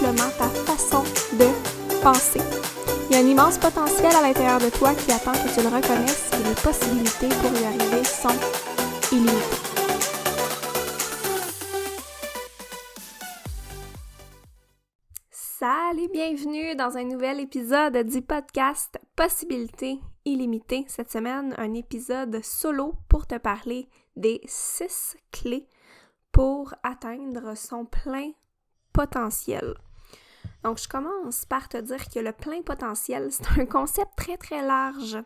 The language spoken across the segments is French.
ta façon de penser. Il y a un immense potentiel à l'intérieur de toi qui attend que tu le reconnaisses et les possibilités pour y arriver sont illimitées. Salut, bienvenue dans un nouvel épisode du podcast Possibilités illimitées. Cette semaine, un épisode solo pour te parler des six clés pour atteindre son plein potentiel. Donc, je commence par te dire que le plein potentiel, c'est un concept très très large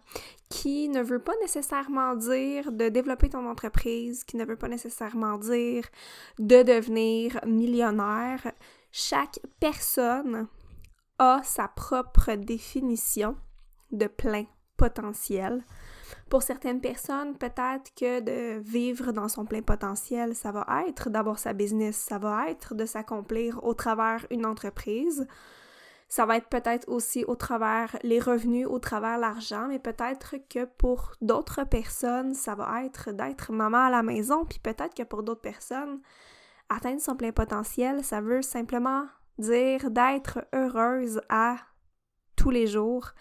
qui ne veut pas nécessairement dire de développer ton entreprise, qui ne veut pas nécessairement dire de devenir millionnaire. Chaque personne a sa propre définition de plein potentiel. Pour certaines personnes, peut-être que de vivre dans son plein potentiel, ça va être d'avoir sa business, ça va être de s'accomplir au travers une entreprise. Ça va être peut-être aussi au travers les revenus, au travers l'argent, mais peut-être que pour d'autres personnes, ça va être d'être maman à la maison, puis peut-être que pour d'autres personnes, atteindre son plein potentiel, ça veut simplement dire d'être heureuse à tous les jours,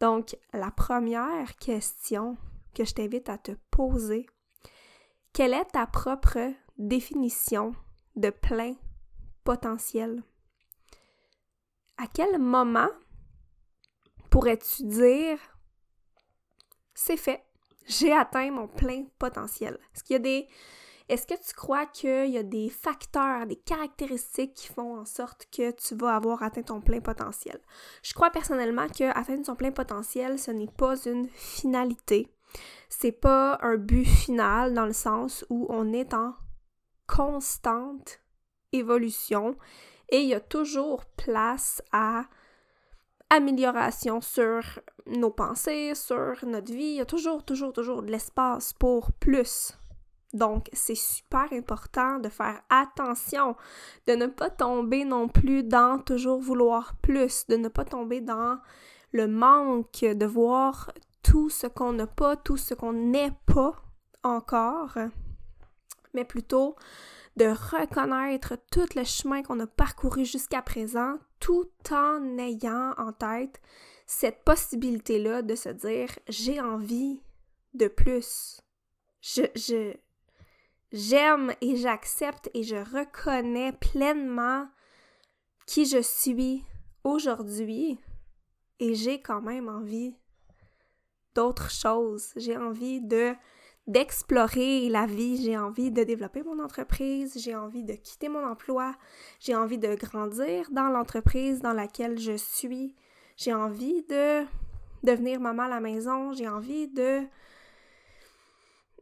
donc, la première question que je t'invite à te poser, quelle est ta propre définition de plein potentiel? À quel moment pourrais-tu dire c'est fait, j'ai atteint mon plein potentiel? Est-ce qu'il y a des est-ce que tu crois qu'il y a des facteurs, des caractéristiques qui font en sorte que tu vas avoir atteint ton plein potentiel? Je crois personnellement que atteindre son plein potentiel, ce n'est pas une finalité. C'est pas un but final dans le sens où on est en constante évolution et il y a toujours place à amélioration sur nos pensées, sur notre vie. Il y a toujours, toujours, toujours de l'espace pour plus. Donc, c'est super important de faire attention, de ne pas tomber non plus dans toujours vouloir plus, de ne pas tomber dans le manque, de voir tout ce qu'on n'a pas, tout ce qu'on n'est pas encore, mais plutôt de reconnaître tout le chemin qu'on a parcouru jusqu'à présent, tout en ayant en tête cette possibilité-là de se dire j'ai envie de plus. Je, je, j'aime et j'accepte et je reconnais pleinement qui je suis aujourd'hui et j'ai quand même envie d'autres choses. J'ai envie de d'explorer la vie, j'ai envie de développer mon entreprise, j'ai envie de quitter mon emploi, j'ai envie de grandir dans l'entreprise dans laquelle je suis, j'ai envie de devenir maman à la maison, j'ai envie de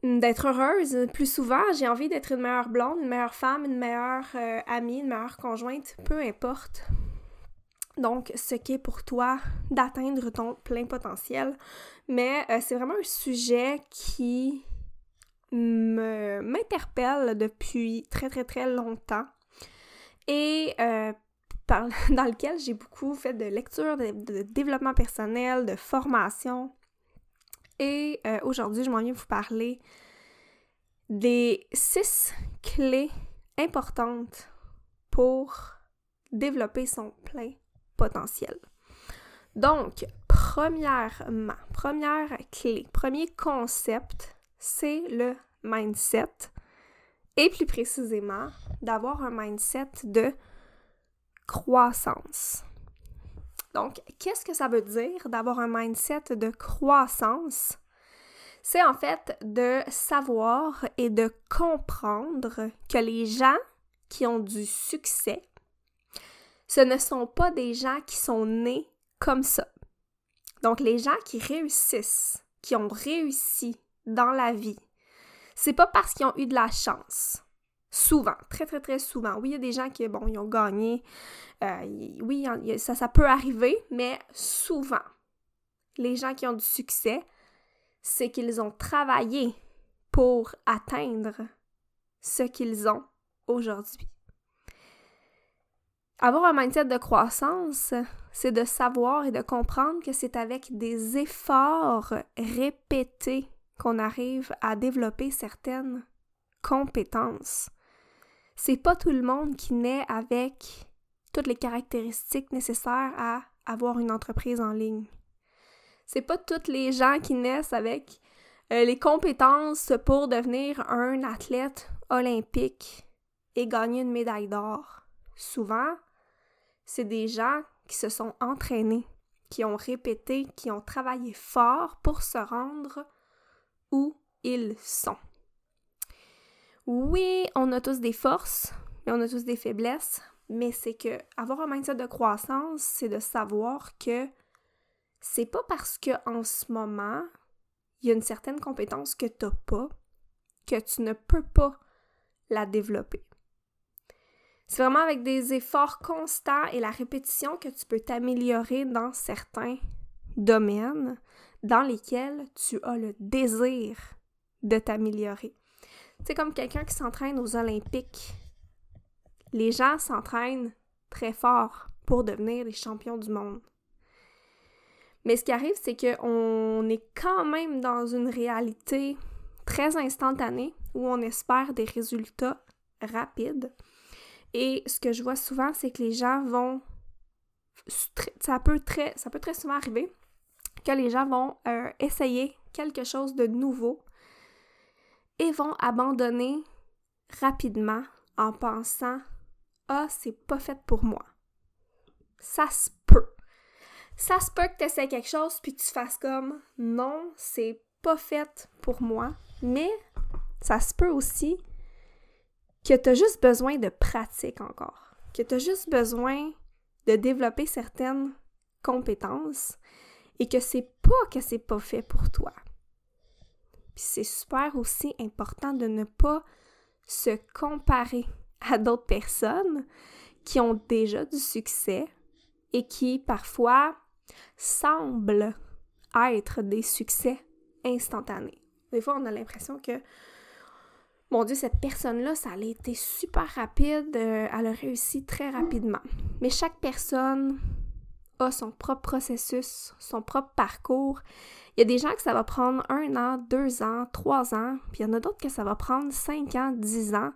d'être heureuse plus souvent. J'ai envie d'être une meilleure blonde, une meilleure femme, une meilleure euh, amie, une meilleure conjointe, peu importe. Donc, ce qui est pour toi d'atteindre ton plein potentiel. Mais euh, c'est vraiment un sujet qui m'interpelle depuis très très très longtemps et euh, dans lequel j'ai beaucoup fait de lecture, de, développement personnel, de formation. Et euh, aujourd'hui, je m'en viens vous parler des six clés importantes pour développer son plein potentiel. Donc, premièrement, première clé, premier concept, c'est le mindset. Et plus précisément, d'avoir un mindset de croissance. Donc, qu'est-ce que ça veut dire d'avoir un mindset de croissance? C'est en fait de savoir et de comprendre que les gens qui ont du succès, ce ne sont pas des gens qui sont nés comme ça. Donc, les gens qui réussissent, qui ont réussi dans la vie, c'est pas parce qu'ils ont eu de la chance. Souvent, très très très souvent. Oui, il y a des gens qui, bon, ils ont gagné. Euh, oui, ça, ça peut arriver, mais souvent, les gens qui ont du succès, c'est qu'ils ont travaillé pour atteindre ce qu'ils ont aujourd'hui. Avoir un mindset de croissance, c'est de savoir et de comprendre que c'est avec des efforts répétés qu'on arrive à développer certaines compétences. C'est pas tout le monde qui naît avec toutes les caractéristiques nécessaires à avoir une entreprise en ligne. C'est pas tous les gens qui naissent avec euh, les compétences pour devenir un athlète olympique et gagner une médaille d'or. Souvent, c'est des gens qui se sont entraînés, qui ont répété, qui ont travaillé fort pour se rendre où ils sont. Oui, on a tous des forces, mais on a tous des faiblesses, mais c'est que avoir un mindset de croissance, c'est de savoir que c'est pas parce que en ce moment, il y a une certaine compétence que tu n'as pas que tu ne peux pas la développer. C'est vraiment avec des efforts constants et la répétition que tu peux t'améliorer dans certains domaines dans lesquels tu as le désir de t'améliorer. C'est comme quelqu'un qui s'entraîne aux Olympiques. Les gens s'entraînent très fort pour devenir les champions du monde. Mais ce qui arrive, c'est qu'on est quand même dans une réalité très instantanée où on espère des résultats rapides. Et ce que je vois souvent, c'est que les gens vont. Ça peut très, ça peut très souvent arriver que les gens vont euh, essayer quelque chose de nouveau et vont abandonner rapidement en pensant Ah, c'est pas fait pour moi. Ça se peut. Ça se peut que tu essaies quelque chose puis tu fasses comme Non, c'est pas fait pour moi. Mais ça se peut aussi que tu as juste besoin de pratique encore, que tu as juste besoin de développer certaines compétences et que c'est pas que c'est pas fait pour toi. Puis c'est super aussi important de ne pas se comparer à d'autres personnes qui ont déjà du succès et qui parfois semblent être des succès instantanés. Des fois, on a l'impression que, mon Dieu, cette personne-là, ça a été super rapide, euh, elle a réussi très rapidement. Mais chaque personne a son propre processus, son propre parcours. Il y a des gens que ça va prendre un an, deux ans, trois ans, puis il y en a d'autres que ça va prendre cinq ans, dix ans,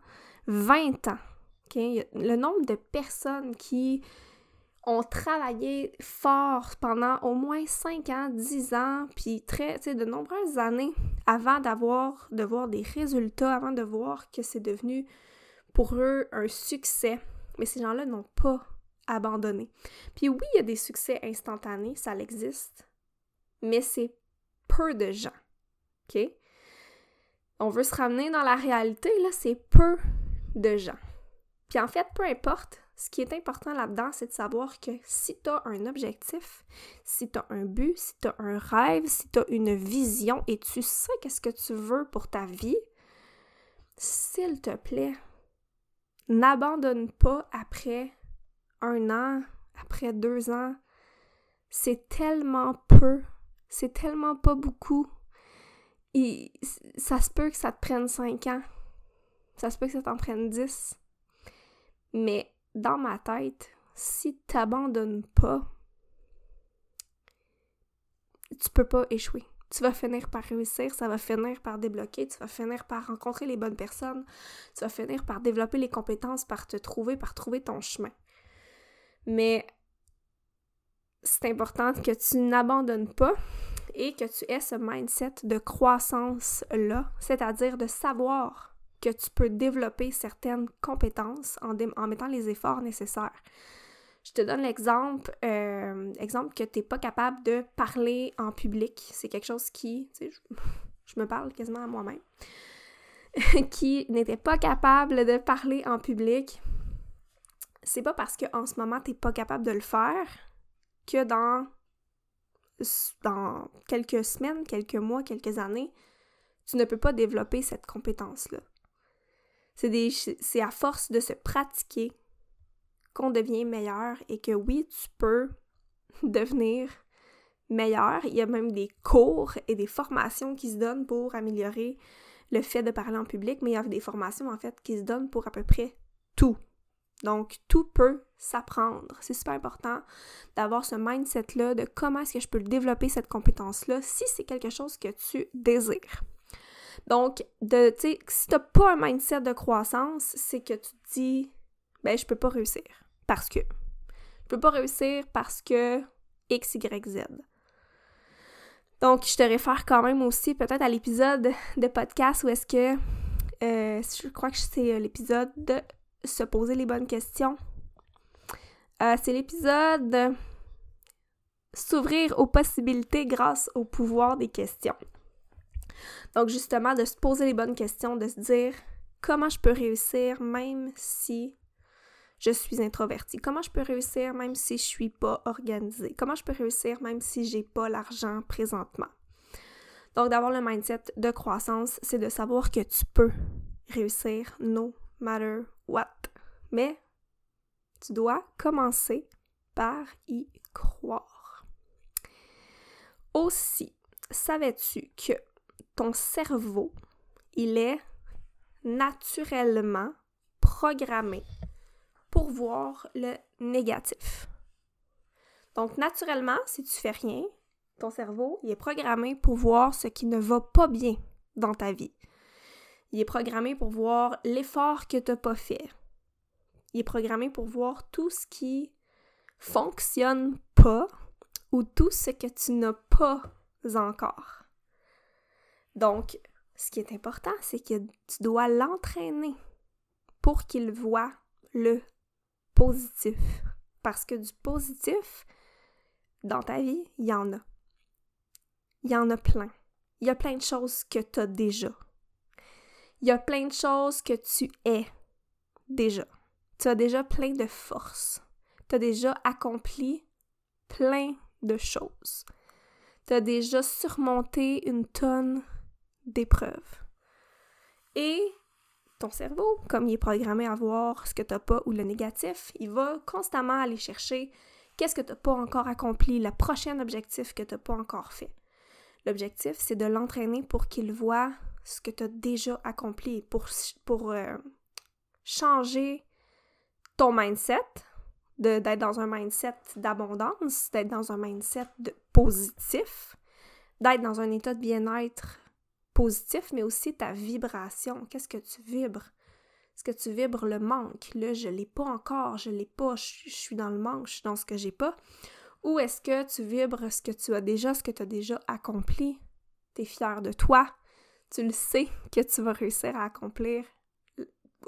vingt ans. Le nombre de personnes qui ont travaillé fort pendant au moins 5 ans, 10 ans, puis très, de nombreuses années avant d'avoir, de des résultats, avant de voir que c'est devenu pour eux un succès. Mais ces gens-là n'ont pas abandonné. Puis oui, il y a des succès instantanés, ça existe, mais c'est peu de gens. OK? On veut se ramener dans la réalité, là, c'est peu de gens. Puis en fait, peu importe ce qui est important là-dedans, c'est de savoir que si tu as un objectif, si tu as un but, si tu as un rêve, si tu as une vision et tu sais qu'est-ce que tu veux pour ta vie, s'il te plaît, n'abandonne pas après un an, après deux ans. C'est tellement peu, c'est tellement pas beaucoup. Et ça se peut que ça te prenne cinq ans. Ça se peut que ça t'en prenne dix. Mais dans ma tête, si t'abandonnes pas, tu peux pas échouer. Tu vas finir par réussir, ça va finir par débloquer, tu vas finir par rencontrer les bonnes personnes, tu vas finir par développer les compétences, par te trouver, par trouver ton chemin. Mais c'est important que tu n'abandonnes pas et que tu aies ce mindset de croissance-là, c'est-à-dire de savoir que tu peux développer certaines compétences en, mettant les efforts nécessaires. Je te donne l'exemple, euh, exemple que tu n'es pas capable de parler en public. C'est quelque chose qui, tu sais, je, me parle quasiment à moi-même, qui n'était pas capable de parler en public. C'est pas parce qu'en ce moment, tu n'es pas capable de le faire que dans, dans quelques semaines, quelques mois, quelques années, tu ne peux pas développer cette compétence-là C'est à force de se pratiquer qu'on devient meilleur et que oui, tu peux devenir meilleur. Il y a même des cours et des formations qui se donnent pour améliorer le fait de parler en public, mais il y a des formations en fait qui se donnent pour à peu près tout. Donc, tout peut s'apprendre. C'est super important d'avoir ce mindset-là de comment est-ce que je peux développer cette compétence-là si c'est quelque chose que tu désires. Donc, de, tu sais, si tu n'as pas un mindset de croissance, c'est que tu te dis, ben, je peux pas réussir. Parce que. Je peux pas réussir parce que X, Y, Z. Donc, je te réfère quand même aussi peut-être à l'épisode de podcast où est-ce que, euh, je crois que c'est l'épisode de se poser les bonnes questions. Euh, c'est l'épisode s'ouvrir aux possibilités grâce au pouvoir des questions. Donc justement, de se poser les bonnes questions, de se dire comment je peux réussir même si je suis introvertie? Comment je peux réussir même si je suis pas organisée? Comment je peux réussir même si j'ai pas l'argent présentement? Donc d'avoir le mindset de croissance, c'est de savoir que tu peux réussir no matter Mais tu dois commencer par y croire. Aussi, savais-tu que ton cerveau, il est naturellement programmé pour voir le négatif? Donc, naturellement, si tu fais rien, ton cerveau, il est programmé pour voir ce qui ne va pas bien dans ta vie. Il est programmé pour voir l'effort que tu n'as pas fait. Il est programmé pour voir tout ce qui fonctionne pas ou tout ce que tu n'as pas encore. Donc, ce qui est important, c'est que tu dois l'entraîner pour qu'il voit le positif. Parce que du positif, dans ta vie, il y en a. Il y en a plein. Il y a plein de choses que tu as déjà. Il y a plein de choses que tu es déjà. Tu as déjà plein de force. Tu as déjà accompli plein de choses. Tu as déjà surmonté une tonne d'épreuves. Et ton cerveau, comme il est programmé à voir ce que tu n'as pas ou le négatif, il va constamment aller chercher qu'est-ce que tu n'as pas encore accompli, le prochain objectif que tu n'as pas encore fait. L'objectif, c'est de l'entraîner pour qu'il voit ce que tu as déjà accompli, pour, pour euh, changer ton mindset, d'être dans un mindset d'abondance, d'être dans un mindset de positif, d'être dans un état de bien-être positif, mais aussi ta vibration. Qu'est-ce que tu vibres? Est-ce que tu vibres le manque? Là, je l'ai pas encore, je l'ai pas, je, suis dans le manque, je suis dans ce que j'ai pas. Ou est-ce que tu vibres ce que tu as déjà, ce que tu as déjà accompli? Tu es fier de toi. Tu le sais que tu vas réussir à accomplir.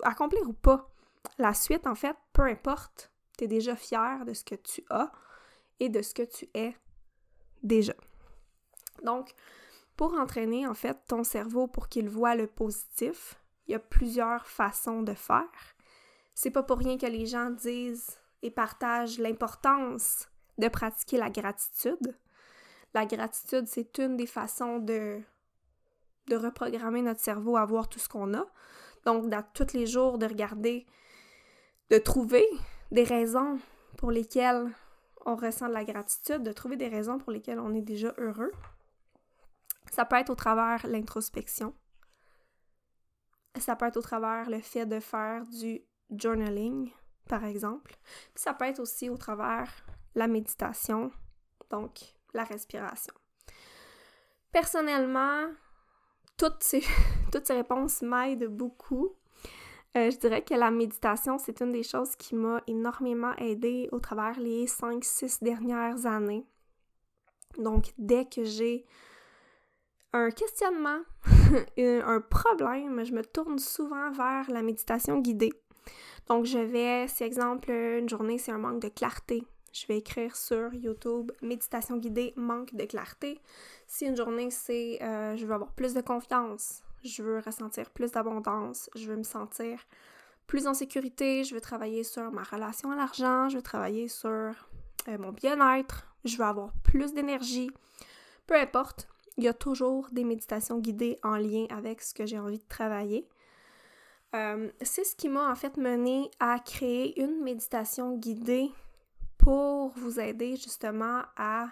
Accomplir ou pas. La suite, en fait, peu importe, tu es déjà fier de ce que tu as et de ce que tu es déjà. Donc, pour entraîner en fait ton cerveau pour qu'il voit le positif, il y a plusieurs façons de faire. C'est pas pour rien que les gens disent et partagent l'importance de pratiquer la gratitude. La gratitude, c'est une des façons de, de reprogrammer notre cerveau à voir tout ce qu'on a. Donc, dans, tous les jours, de regarder, de trouver des raisons pour lesquelles on ressent de la gratitude, de trouver des raisons pour lesquelles on est déjà heureux. Ça peut être au travers l'introspection. Ça peut être au travers le fait de faire du journaling, par exemple. ça peut être aussi au travers la méditation, donc la respiration. Personnellement, toutes ces, réponses m'aident beaucoup. Euh, je dirais que la méditation, c'est une des choses qui m'a énormément aidée au travers les 5-6 dernières années. Donc, dès que j'ai un questionnement, un problème, je me tourne souvent vers la méditation guidée. Donc, je vais, si exemple, une journée, c'est un manque de clarté. Je vais écrire sur YouTube méditation guidée, manque de clarté. Si une journée, c'est euh, je veux avoir plus de confiance, je veux ressentir plus d'abondance, je veux me sentir plus en sécurité, je veux travailler sur ma relation à l'argent, je veux travailler sur euh, mon bien-être, je veux avoir plus d'énergie. Peu importe, il y a toujours des méditations guidées en lien avec ce que j'ai envie de travailler. Euh, c'est ce qui m'a en fait mené à créer une méditation guidée pour vous aider justement à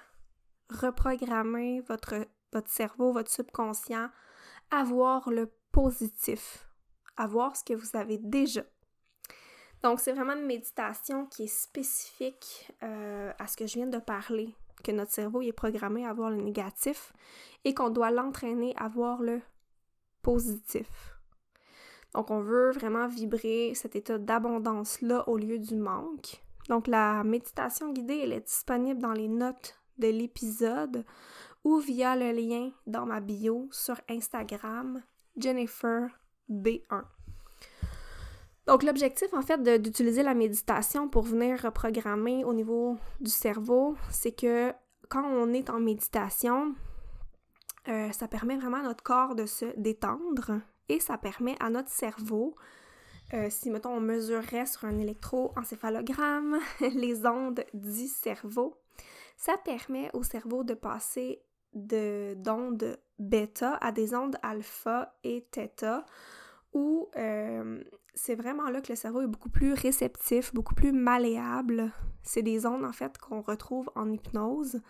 reprogrammer votre, cerveau, votre subconscient, à voir le positif, à voir ce que vous avez déjà. Donc, c'est vraiment une méditation qui est spécifique euh, à ce que je viens de parler, que notre cerveau est programmé à voir le négatif et qu'on doit l'entraîner à voir le positif. Donc, on veut vraiment vibrer cet état d'abondance-là au lieu du manque. Donc, la méditation guidée, elle est disponible dans les notes de l'épisode ou via le lien dans ma bio sur Instagram, Jennifer B1. Donc, l'objectif, en fait, d'utiliser la méditation pour venir reprogrammer au niveau du cerveau, c'est que quand on est en méditation, euh, ça permet vraiment à notre corps de se détendre et ça permet à notre cerveau, euh, si mettons on mesurerait sur un électroencéphalogramme les ondes du cerveau, ça permet au cerveau de passer d'ondes bêta à des ondes alpha et theta où euh, c'est vraiment là que le cerveau est beaucoup plus réceptif, beaucoup plus malléable. C'est des ondes en fait qu'on retrouve en hypnose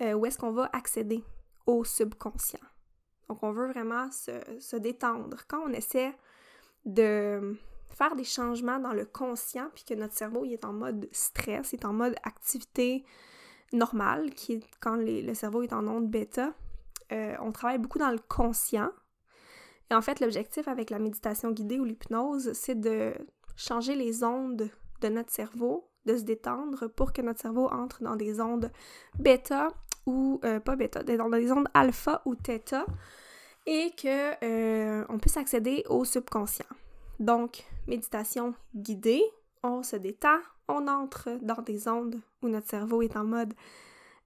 où est-ce qu'on va accéder au subconscient. Donc, on veut vraiment se, détendre. Quand on essaie de faire des changements dans le conscient, puis que notre cerveau est en mode stress, est en mode activité normale, qui est quand le cerveau est en onde bêta, euh, on travaille beaucoup dans le conscient. Et en fait, l'objectif avec la méditation guidée ou l'hypnose, c'est de changer les ondes de notre cerveau, de se détendre pour que notre cerveau entre dans des ondes bêta ou euh, pas bêta, dans des ondes alpha ou theta et que euh, on puisse accéder au subconscient. Donc, méditation guidée, on se détend, on entre dans des ondes où notre cerveau est en mode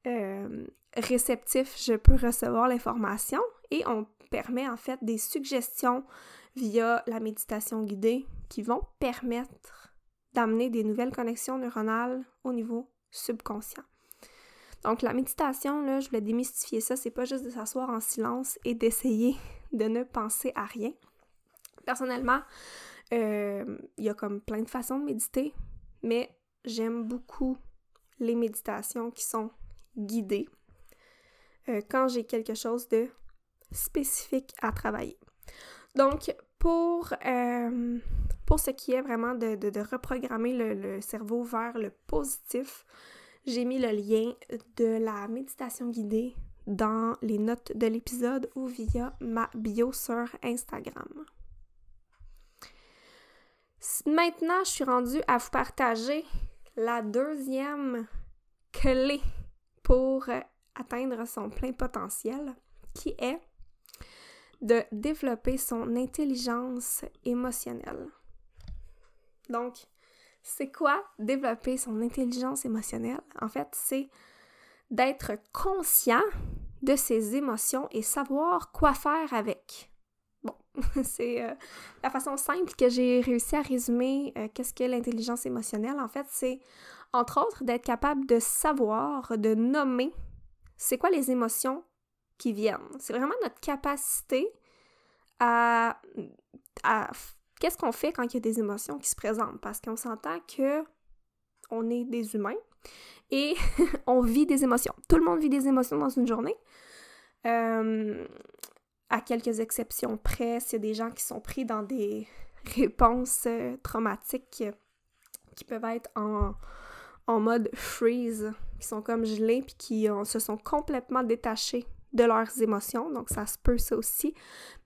euh, réceptif, je peux recevoir l'information et on permet en fait des suggestions via la méditation guidée qui vont permettre d'amener des nouvelles connexions neuronales au niveau subconscient. Donc la méditation, là, je voulais démystifier ça, c'est pas juste de s'asseoir en silence et d'essayer de ne penser à rien. Personnellement, euh, il y a comme plein de façons de méditer, mais j'aime beaucoup les méditations qui sont guidées euh, quand j'ai quelque chose de spécifique à travailler. Donc, pour, euh, pour ce qui est vraiment de, reprogrammer le, cerveau vers le positif, j'ai mis le lien de la méditation guidée dans les notes de l'épisode ou via ma bio sur Instagram. Maintenant, je suis rendue à vous partager la deuxième clé pour atteindre son plein potentiel, qui est de développer son intelligence émotionnelle. Donc, c'est quoi développer son intelligence émotionnelle? En fait, c'est d'être conscient de ses émotions et savoir quoi faire avec. Bon, c'est euh, la façon simple que j'ai réussi à résumer euh, qu'est-ce qu'est l'intelligence émotionnelle. En fait, c'est entre autres d'être capable de savoir, de nommer c'est quoi les émotions qui viennent. C'est vraiment notre capacité à qu'est-ce qu'on fait quand il y a des émotions qui se présentent? Parce qu'on s'entend que on est des humains et on vit des émotions. Tout le monde vit des émotions dans une journée. Euh, à quelques exceptions près, s'il y a des gens qui sont pris dans des réponses euh, traumatiques qui peuvent être en, en mode freeze, qui sont comme gelés puis qui se sont complètement détachés de leurs émotions, donc ça se peut ça aussi.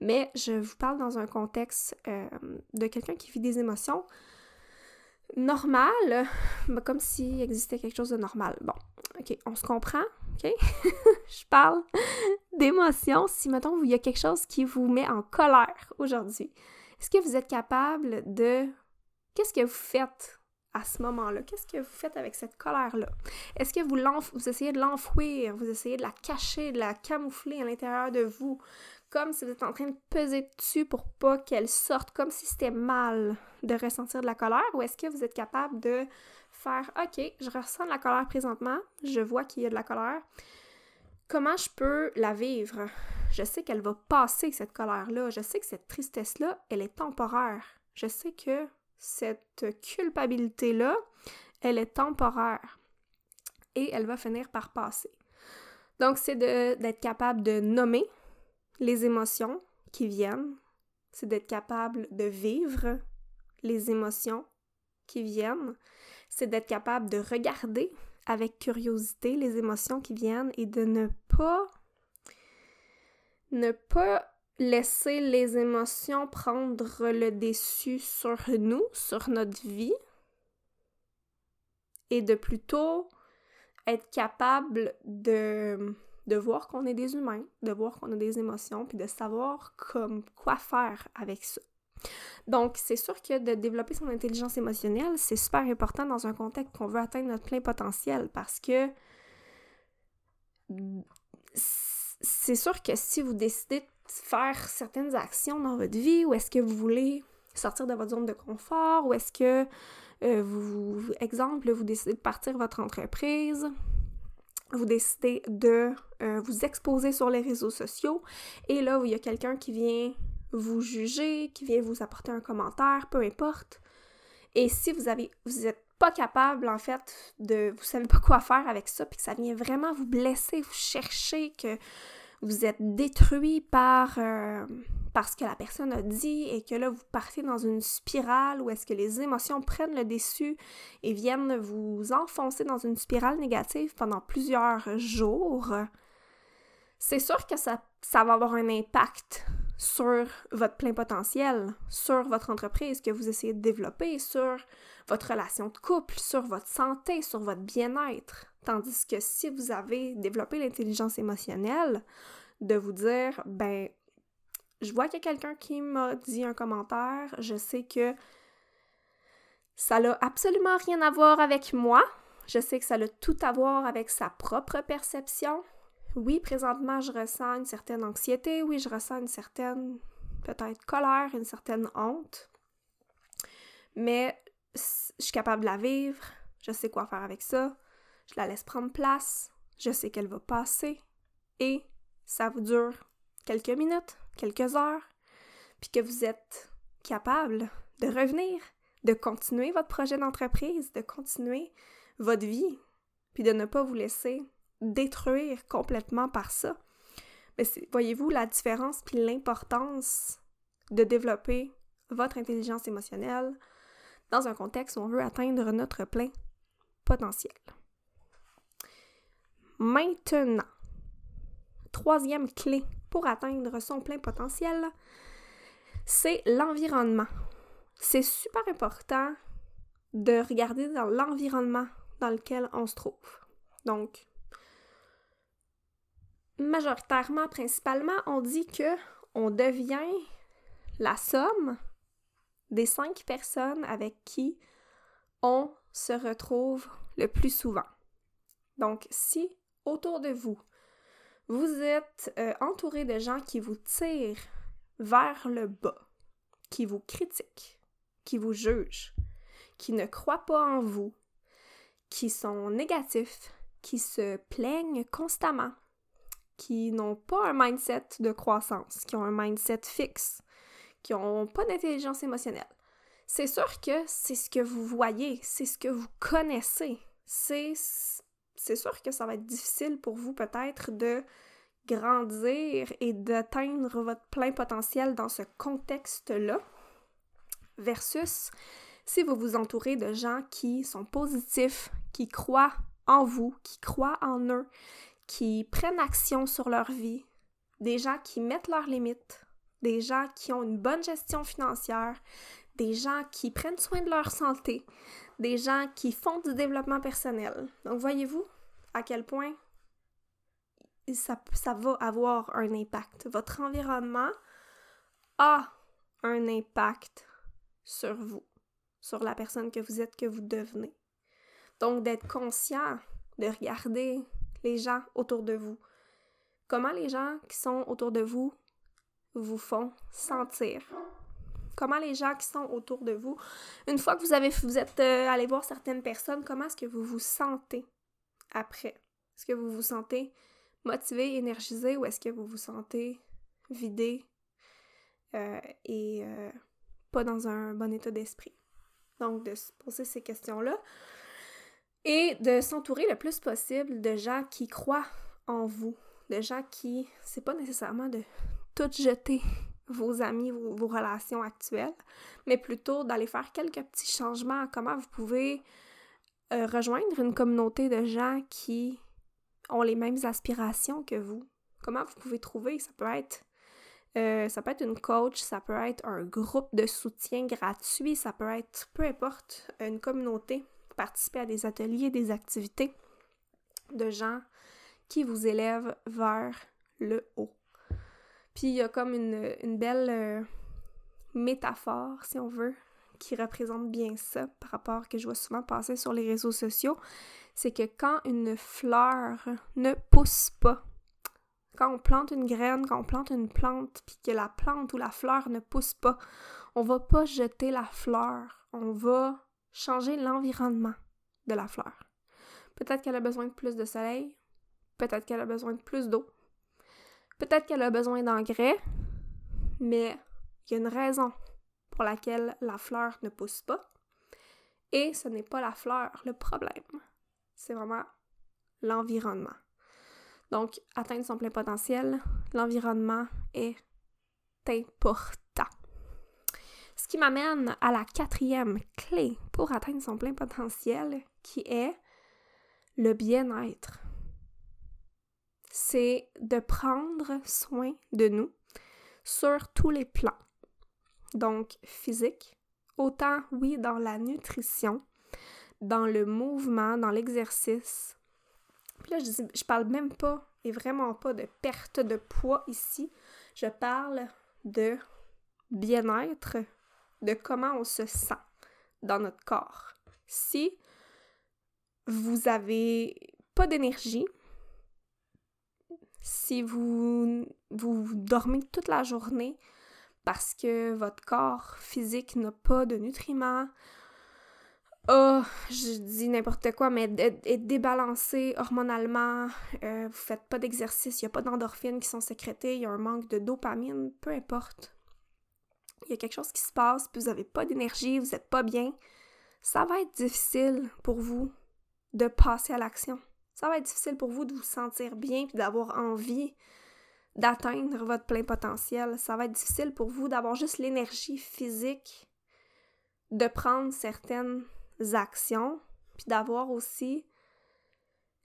Mais je vous parle dans un contexte euh, de quelqu'un qui vit des émotions normales, comme s'il existait quelque chose de normal. Bon, ok, on se comprend, ok? je parle d'émotions. Si, mettons, il y a quelque chose qui vous met en colère aujourd'hui, est-ce que vous êtes capable de... Qu'est-ce que vous faites à ce moment-là? Qu'est-ce que vous faites avec cette colère-là? Est-ce que vous, essayez de l'enfouir, vous essayez de la cacher, de la camoufler à l'intérieur de vous, comme si vous êtes en train de peser dessus pour pas qu'elle sorte, comme si c'était mal de ressentir de la colère, ou est-ce que vous êtes capable de faire OK, je ressens de la colère présentement, je vois qu'il y a de la colère. Comment je peux la vivre? Je sais qu'elle va passer, cette colère-là. Je sais que cette tristesse-là, elle est temporaire. Je sais que cette culpabilité-là, elle est temporaire et elle va finir par passer. Donc, c'est d'être capable de nommer les émotions qui viennent, c'est d'être capable de vivre les émotions qui viennent, c'est d'être capable de regarder avec curiosité les émotions qui viennent et de ne pas ne pas laisser les émotions prendre le dessus sur nous, sur notre vie, et de plutôt être capable de, de voir qu'on est des humains, de voir qu'on a des émotions, puis de savoir comme quoi faire avec ça. Donc, c'est sûr que de développer son intelligence émotionnelle, c'est super important dans un contexte qu'on veut atteindre notre plein potentiel parce que c'est sûr que si vous décidez de faire certaines actions dans votre vie ou est-ce que vous voulez sortir de votre zone de confort ou est-ce que euh, vous, exemple, vous décidez de partir votre entreprise, vous décidez de euh, vous exposer sur les réseaux sociaux et là, il y a quelqu'un qui vient vous juger, qui vient vous apporter un commentaire, peu importe. Et si vous avez vous êtes pas capable en fait de vous savez pas quoi faire avec ça puis que ça vient vraiment vous blesser, vous cherchez que vous êtes détruit par, euh, parce que la personne a dit et que là, vous partez dans une spirale où est-ce que les émotions prennent le dessus et viennent vous enfoncer dans une spirale négative pendant plusieurs jours, c'est sûr que ça, ça va avoir un impact sur votre plein potentiel, sur votre entreprise que vous essayez de développer, sur votre relation de couple, sur votre santé, sur votre bien-être. Tandis que si vous avez développé l'intelligence émotionnelle, de vous dire, ben, je vois qu'il y a quelqu'un qui m'a dit un commentaire, je sais que ça n'a absolument rien à voir avec moi, je sais que ça a tout à voir avec sa propre perception. Oui, présentement, je ressens une certaine anxiété, oui, je ressens une certaine, peut-être, colère, une certaine honte, mais je suis capable de la vivre, je sais quoi faire avec ça, je la laisse prendre place, je sais qu'elle va passer et ça vous dure quelques minutes, quelques heures, puis que vous êtes capable de revenir, de continuer votre projet d'entreprise, de continuer votre vie, puis de ne pas vous laisser détruire complètement par ça. Mais voyez-vous la différence puis l'importance de développer votre intelligence émotionnelle dans un contexte où on veut atteindre notre plein potentiel. Maintenant, troisième clé pour atteindre son plein potentiel, c'est l'environnement. C'est super important de regarder dans l'environnement dans lequel on se trouve. Donc, majoritairement, principalement, on dit que on devient la somme des cinq personnes avec qui on se retrouve le plus souvent. Donc, si autour de vous, vous êtes euh, entouré de gens qui vous tirent vers le bas, qui vous critiquent, qui vous jugent, qui ne croient pas en vous, qui sont négatifs, qui se plaignent constamment, qui n'ont pas un mindset de croissance, qui ont un mindset fixe, qui n'ont pas d'intelligence émotionnelle. C'est sûr que c'est ce que vous voyez, c'est ce que vous connaissez, c'est c'est sûr que ça va être difficile pour vous peut-être de grandir et d'atteindre votre plein potentiel dans ce contexte-là, versus si vous vous entourez de gens qui sont positifs, qui croient en vous, qui croient en eux, qui prennent action sur leur vie, des gens qui mettent leurs limites, des gens qui ont une bonne gestion financière, des gens qui prennent soin de leur santé, des gens qui font du développement personnel. Donc voyez-vous à quel point ça, va avoir un impact. Votre environnement a un impact sur vous, sur la personne que vous êtes, que vous devenez. Donc d'être conscient, de regarder les gens autour de vous. Comment les gens qui sont autour de vous vous font sentir? Comment les gens qui sont autour de vous, une fois que vous avez vous êtes euh, allé voir certaines personnes, comment est-ce que vous vous sentez après? Est-ce que vous vous sentez motivé, énergisé ou est-ce que vous vous sentez vidé euh, et euh, pas dans un bon état d'esprit? Donc, de se poser ces questions-là et de s'entourer le plus possible de gens qui croient en vous, de gens qui, c'est pas nécessairement de tout jeter vos amis, vos, relations actuelles, mais plutôt d'aller faire quelques petits changements à comment vous pouvez euh, rejoindre une communauté de gens qui ont les mêmes aspirations que vous. Comment vous pouvez trouver? Ça peut être euh, ça peut être une coach, ça peut être un groupe de soutien gratuit, ça peut être peu importe, une communauté, participer à des ateliers, des activités de gens qui vous élèvent vers le haut. Puis il y a comme une, belle euh, métaphore, si on veut, qui représente bien ça par rapport que je vois souvent passer sur les réseaux sociaux, c'est que quand une fleur ne pousse pas, quand on plante une graine, quand on plante une plante, puis que la plante ou la fleur ne pousse pas, on va pas jeter la fleur, on va changer l'environnement de la fleur. Peut-être qu'elle a besoin de plus de soleil, peut-être qu'elle a besoin de plus d'eau, peut-être qu'elle a besoin d'engrais, mais il y a une raison pour laquelle la fleur ne pousse pas. Et ce n'est pas la fleur le problème, c'est vraiment l'environnement. Donc, atteindre son plein potentiel, l'environnement est important. Ce qui m'amène à la quatrième clé pour atteindre son plein potentiel, qui est le bien-être. C'est de prendre soin de nous sur tous les plans. Donc, physique, autant oui dans la nutrition, dans le mouvement, dans l'exercice, puis là, je, je parle même pas, et vraiment pas, de perte de poids ici. Je parle de bien-être, de comment on se sent dans notre corps. Si vous avez pas d'énergie, si vous, vous dormez toute la journée parce que votre corps physique n'a pas de nutriments, oh, je dis n'importe quoi, mais être débalancé hormonalement, euh, vous faites pas d'exercice, il n'y a pas d'endorphines qui sont sécrétées, il y a un manque de dopamine, peu importe. Il y a quelque chose qui se passe, puis vous n'avez pas d'énergie, vous n'êtes pas bien. Ça va être difficile pour vous de passer à l'action. Ça va être difficile pour vous de vous sentir bien puis d'avoir envie d'atteindre votre plein potentiel. Ça va être difficile pour vous d'avoir juste l'énergie physique de prendre certaines actions, puis d'avoir aussi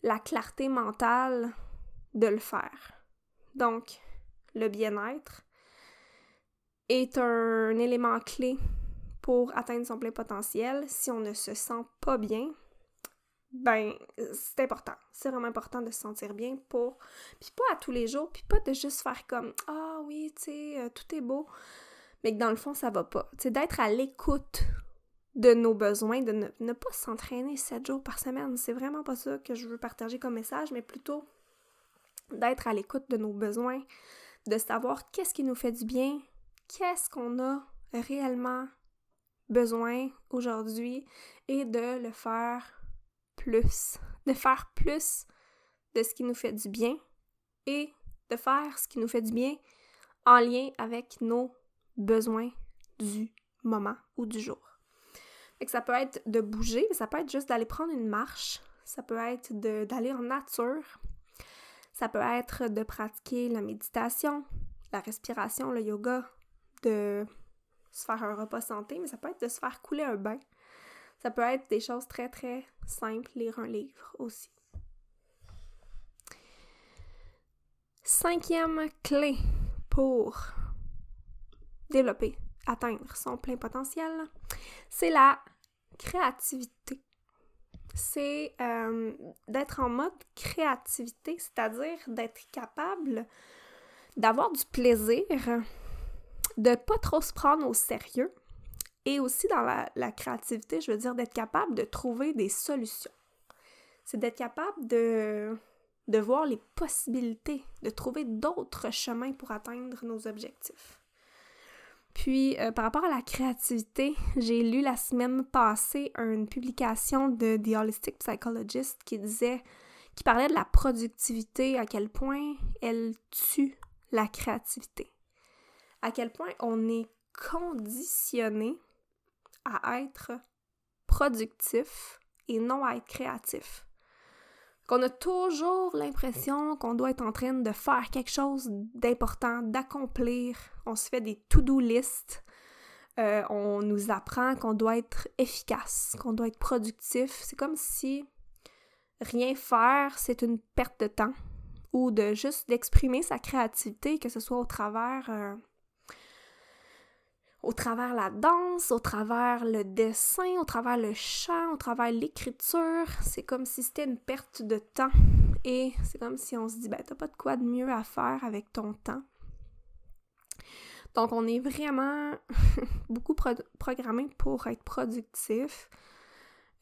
la clarté mentale de le faire. Donc, le bien-être est un élément clé pour atteindre son plein potentiel. Si on ne se sent pas bien, ben, c'est important. C'est vraiment important de se sentir bien pour. Puis pas à tous les jours, puis pas de juste faire comme Ah oui, tu sais, euh, tout est beau, mais que dans le fond, ça va pas. Tu d'être à l'écoute de nos besoins, de ne, pas s'entraîner sept jours par semaine. C'est vraiment pas ça que je veux partager comme message, mais plutôt d'être à l'écoute de nos besoins, de savoir qu'est-ce qui nous fait du bien, qu'est-ce qu'on a réellement besoin aujourd'hui et de le faire de faire plus de ce qui nous fait du bien et de faire ce qui nous fait du bien en lien avec nos besoins du moment ou du jour ça peut être de bouger, mais ça peut être juste d'aller prendre une marche, ça peut être d'aller en nature, ça peut être de pratiquer la méditation, la respiration, le yoga, de se faire un repas santé, mais ça peut être de se faire couler un bain. Ça peut être des choses très très simples, lire un livre aussi. Cinquième clé pour développer, atteindre son plein potentiel, c'est la créativité. C'est euh, d'être en mode créativité, c'est-à-dire d'être capable d'avoir du plaisir, de pas trop se prendre au sérieux et aussi dans la, créativité, je veux dire d'être capable de trouver des solutions. C'est d'être capable de, de voir les possibilités, de trouver d'autres chemins pour atteindre nos objectifs. Puis, euh, par rapport à la créativité, j'ai lu la semaine passée une publication de The Holistic Psychologist qui disait, qui parlait de la productivité, à quel point elle tue la créativité. À quel point on est conditionné à être productif et non à être créatif. Qu'on a toujours l'impression qu'on doit être en train de faire quelque chose d'important, d'accomplir. On se fait des to-do lists. Euh, on nous apprend qu'on doit être efficace, qu'on doit être productif. C'est comme si rien faire, c'est une perte de temps ou de juste d'exprimer sa créativité, que ce soit au travers euh, au travers la danse, au travers le dessin, au travers le chant, au travers l'écriture. C'est comme si c'était une perte de temps. Et c'est comme si on se dit, ben, t'as pas de quoi de mieux à faire avec ton temps. Donc, on est vraiment beaucoup programmé pour être productif.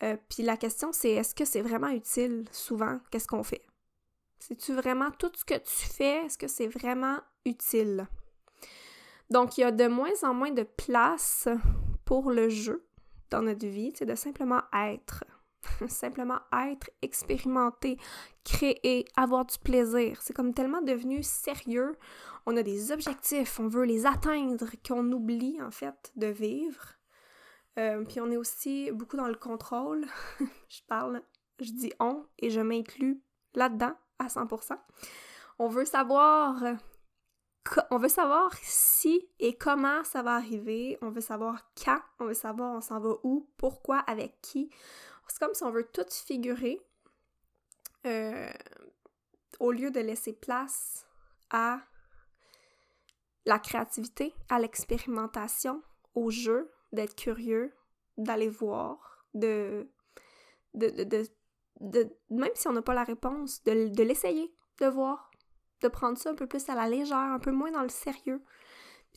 Euh, puis la question, c'est est-ce que c'est vraiment utile souvent? Qu'est-ce qu'on fait? C'est-tu vraiment tout ce que tu fais? Est-ce que c'est vraiment utile? Donc, il y a de moins en moins de place pour le jeu dans notre vie, c'est de simplement être. simplement être, expérimenter, créer, avoir du plaisir. C'est comme tellement devenu sérieux. On a des objectifs, on veut les atteindre, qu'on oublie en fait de vivre. Euh, puis on est aussi beaucoup dans le contrôle. je parle, je dis on et je m'inclus là-dedans à 100%. On veut savoir on veut savoir si et comment ça va arriver, on veut savoir quand, on veut savoir on s'en va où, pourquoi, avec qui. C'est comme si on veut tout figurer euh, au lieu de laisser place à la créativité, à l'expérimentation, au jeu, d'être curieux, d'aller voir, de, même si on n'a pas la réponse, de l'essayer, de voir, de prendre ça un peu plus à la légère, un peu moins dans le sérieux,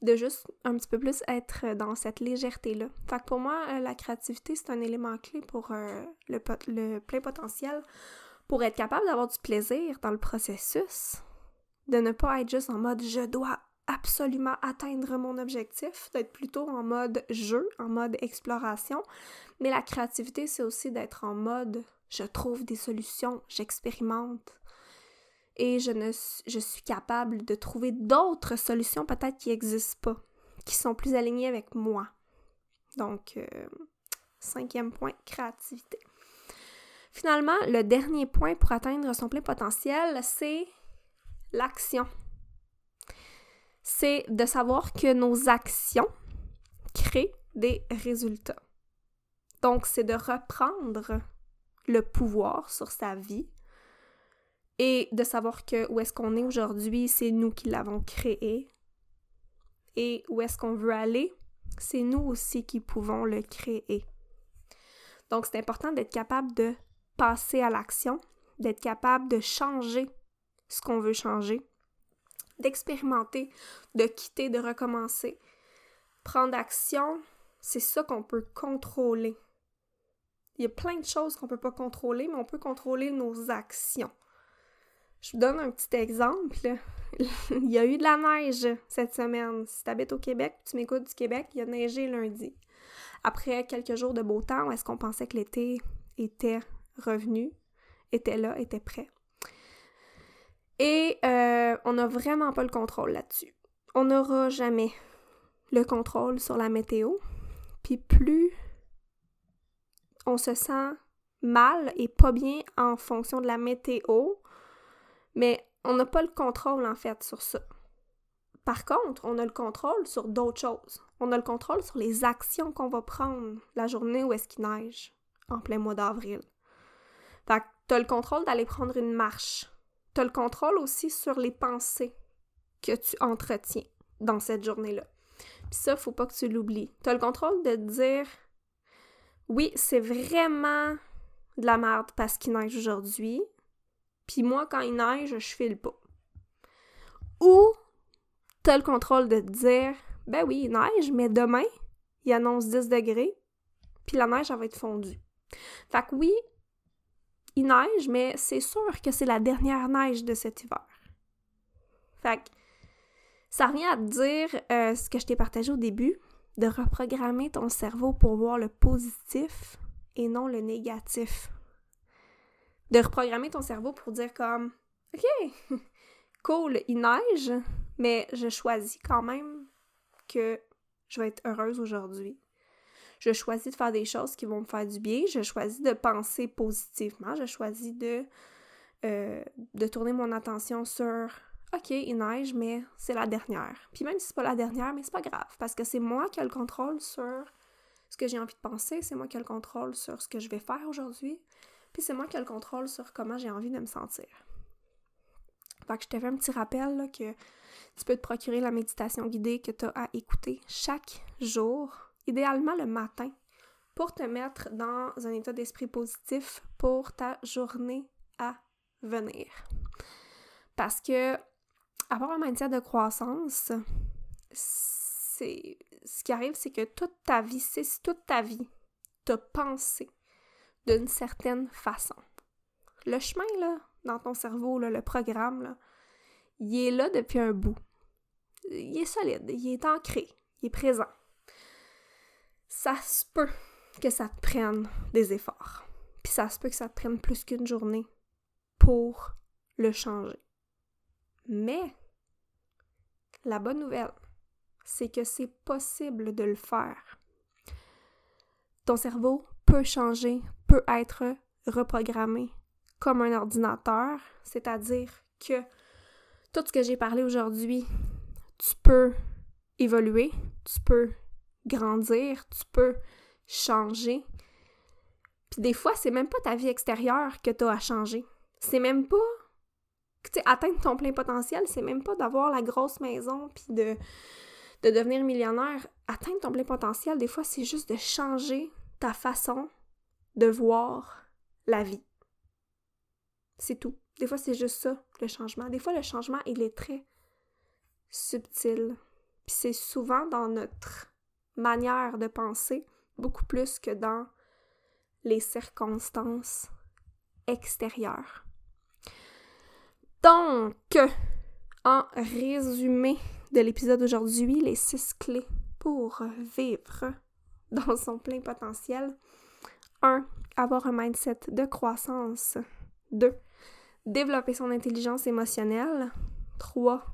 de juste un petit peu plus être dans cette légèreté-là. Fait que pour moi, euh, la créativité, c'est un élément clé pour euh, le, le plein potentiel, pour être capable d'avoir du plaisir dans le processus, de ne pas être juste en mode je dois absolument atteindre mon objectif, d'être plutôt en mode jeu, en mode exploration. Mais la créativité, c'est aussi d'être en mode je trouve des solutions, j'expérimente, et je, suis capable de trouver d'autres solutions peut-être qui n'existent pas, qui sont plus alignées avec moi. Donc, euh, cinquième point, créativité. Finalement, le dernier point pour atteindre son plein potentiel, c'est l'action. C'est de savoir que nos actions créent des résultats. Donc, c'est de reprendre le pouvoir sur sa vie, et de savoir que où est-ce qu'on est aujourd'hui, c'est nous qui l'avons créé. Et où est-ce qu'on veut aller, c'est nous aussi qui pouvons le créer. Donc, c'est important d'être capable de passer à l'action, d'être capable de changer ce qu'on veut changer, d'expérimenter, de quitter, de recommencer. Prendre action, c'est ça qu'on peut contrôler. Il y a plein de choses qu'on ne peut pas contrôler, mais on peut contrôler nos actions. Je vous donne un petit exemple. il y a eu de la neige cette semaine. Si tu habites au Québec, tu m'écoutes du Québec, il a neigé lundi. Après quelques jours de beau temps, est-ce qu'on pensait que l'été était revenu, était là, était prêt? Et euh, on n'a vraiment pas le contrôle là-dessus. On n'aura jamais le contrôle sur la météo. Puis plus on se sent mal et pas bien en fonction de la météo, mais on n'a pas le contrôle, en fait, sur ça. Par contre, on a le contrôle sur d'autres choses. On a le contrôle sur les actions qu'on va prendre la journée où est-ce qu'il neige, en plein mois d'avril. Fait que t'as le contrôle d'aller prendre une marche. T'as le contrôle aussi sur les pensées que tu entretiens dans cette journée-là. Puis ça, faut pas que tu l'oublies. T'as le contrôle de dire oui, c'est vraiment de la merde parce qu'il neige aujourd'hui, puis moi, quand il neige, je file pas. Ou t'as le contrôle de te dire, ben oui, il neige, mais demain, il annonce 10 degrés, puis la neige, elle va être fondue. Fait que oui, il neige, mais c'est sûr que c'est la dernière neige de cet hiver. Fait que ça revient à te dire euh, ce que je t'ai partagé au début, de reprogrammer ton cerveau pour voir le positif et non le négatif de reprogrammer ton cerveau pour dire comme OK, cool, il neige, mais je choisis quand même que je vais être heureuse aujourd'hui. Je choisis de faire des choses qui vont me faire du bien. Je choisis de penser positivement. Je choisis de, euh, de tourner mon attention sur OK, il neige, mais c'est la dernière. Puis même si c'est pas la dernière, mais c'est pas grave, parce que c'est moi qui ai le contrôle sur ce que j'ai envie de penser, c'est moi qui ai le contrôle sur ce que je vais faire aujourd'hui, puis c'est moi qui ai le contrôle sur comment j'ai envie de me sentir. Fait que je te fais un petit rappel que tu peux te procurer la méditation guidée que tu as à écouter chaque jour, idéalement le matin, pour te mettre dans un état d'esprit positif pour ta journée à venir. Parce que avoir un mindset de croissance, c'est ce qui arrive, c'est que toute ta vie, c'est toute ta vie, t'as pensé d'une certaine façon. Le chemin, là, dans ton cerveau, là, le programme, là, il est là depuis un bout. Il est solide, il est ancré, il est présent. Ça se peut que ça te prenne des efforts. Puis ça se peut que ça te prenne plus qu'une journée pour le changer. Mais la bonne nouvelle, c'est que c'est possible de le faire. Ton cerveau peut changer, être reprogrammé comme un ordinateur, c'est-à-dire que tout ce que j'ai parlé aujourd'hui, tu peux évoluer, tu peux grandir, tu peux changer. Puis des fois, c'est même pas ta vie extérieure que tu as à changer. C'est même pas tu sais, atteindre ton plein potentiel, c'est même pas d'avoir la grosse maison puis de de devenir millionnaire, atteindre ton plein potentiel, des fois, c'est juste de changer ta façon de voir la vie. C'est tout. Des fois, c'est juste ça, le changement. Des fois, le changement, il est très subtil. Puis c'est souvent dans notre manière de penser, beaucoup plus que dans les circonstances extérieures. Donc, en résumé, de l'épisode d'aujourd'hui, les six clés pour vivre dans son plein potentiel. 1. Avoir un mindset de croissance. 2. Développer son intelligence émotionnelle. 3.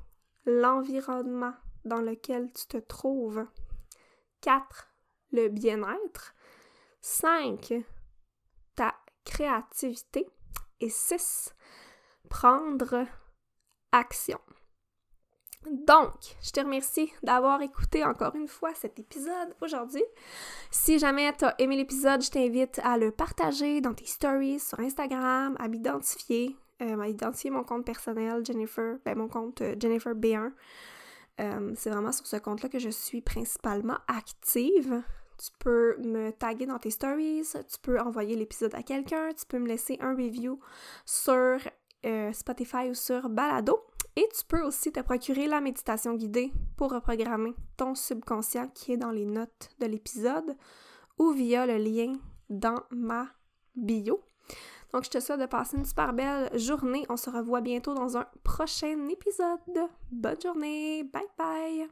L'environnement dans lequel tu te trouves. 4. Le bien-être. 5. Ta créativité. Et 6. Prendre action. Donc, je te remercie d'avoir écouté encore une fois cet épisode aujourd'hui. Si jamais tu as aimé l'épisode, je t'invite à le partager dans tes stories sur Instagram, à m'identifier, euh, à identifier mon compte personnel, Jennifer, ben mon compte euh, Jennifer B1. Euh, c'est vraiment sur ce compte-là que je suis principalement active. Tu peux me taguer dans tes stories, tu peux envoyer l'épisode à quelqu'un, tu peux me laisser un review sur Spotify ou sur Balado. Et tu peux aussi te procurer la méditation guidée pour reprogrammer ton subconscient qui est dans les notes de l'épisode ou via le lien dans ma bio. Donc, je te souhaite de passer une super belle journée. On se revoit bientôt dans un prochain épisode. Bonne journée. Bye bye.